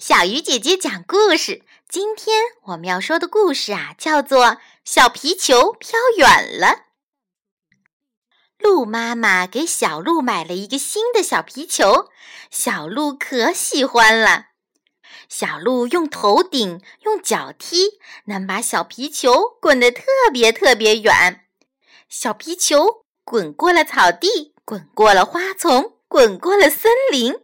小鱼姐姐讲故事。今天我们要说的故事啊，叫做《小皮球飘远了》。鹿妈妈给小鹿买了一个新的小皮球，小鹿可喜欢了。小鹿用头顶、用脚踢，能把小皮球滚得特别特别远。小皮球滚过了草地，滚过了花丛，滚过了森林。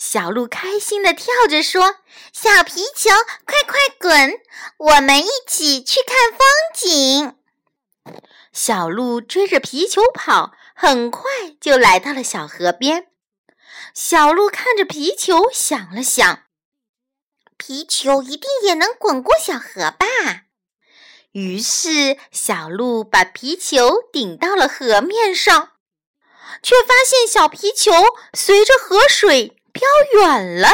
小鹿开心地跳着说：“小皮球，快快滚！我们一起去看风景。”小鹿追着皮球跑，很快就来到了小河边。小鹿看着皮球，想了想：“皮球一定也能滚过小河吧？”于是，小鹿把皮球顶到了河面上，却发现小皮球随着河水。飘远了，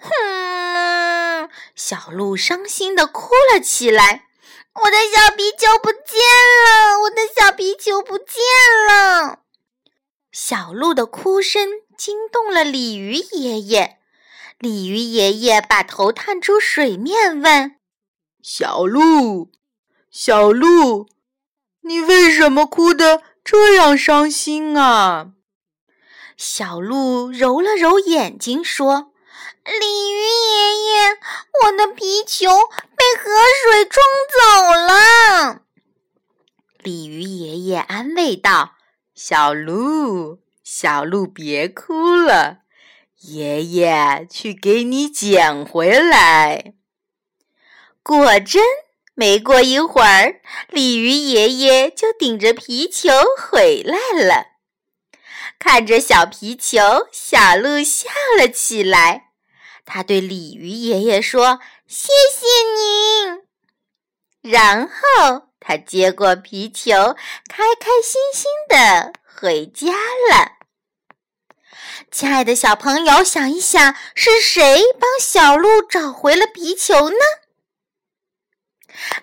哼！小鹿伤心的哭了起来。我的小皮球不见了，我的小皮球不见了。小鹿的哭声惊动了鲤鱼爷爷。鲤鱼爷爷把头探出水面，问：“小鹿，小鹿，你为什么哭得这样伤心啊？”小鹿揉了揉眼睛，说：“鲤鱼爷爷，我的皮球被河水冲走了。”鲤鱼爷爷安慰道：“小鹿，小鹿，别哭了，爷爷去给你捡回来。”果真，没过一会儿，鲤鱼爷爷就顶着皮球回来了。看着小皮球，小鹿笑了起来。他对鲤鱼爷爷说：“谢谢您。”然后他接过皮球，开开心心的回家了。亲爱的小朋友，想一想，是谁帮小鹿找回了皮球呢？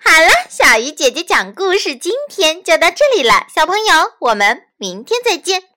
好了，小鱼姐姐讲故事，今天就到这里了。小朋友，我们明天再见。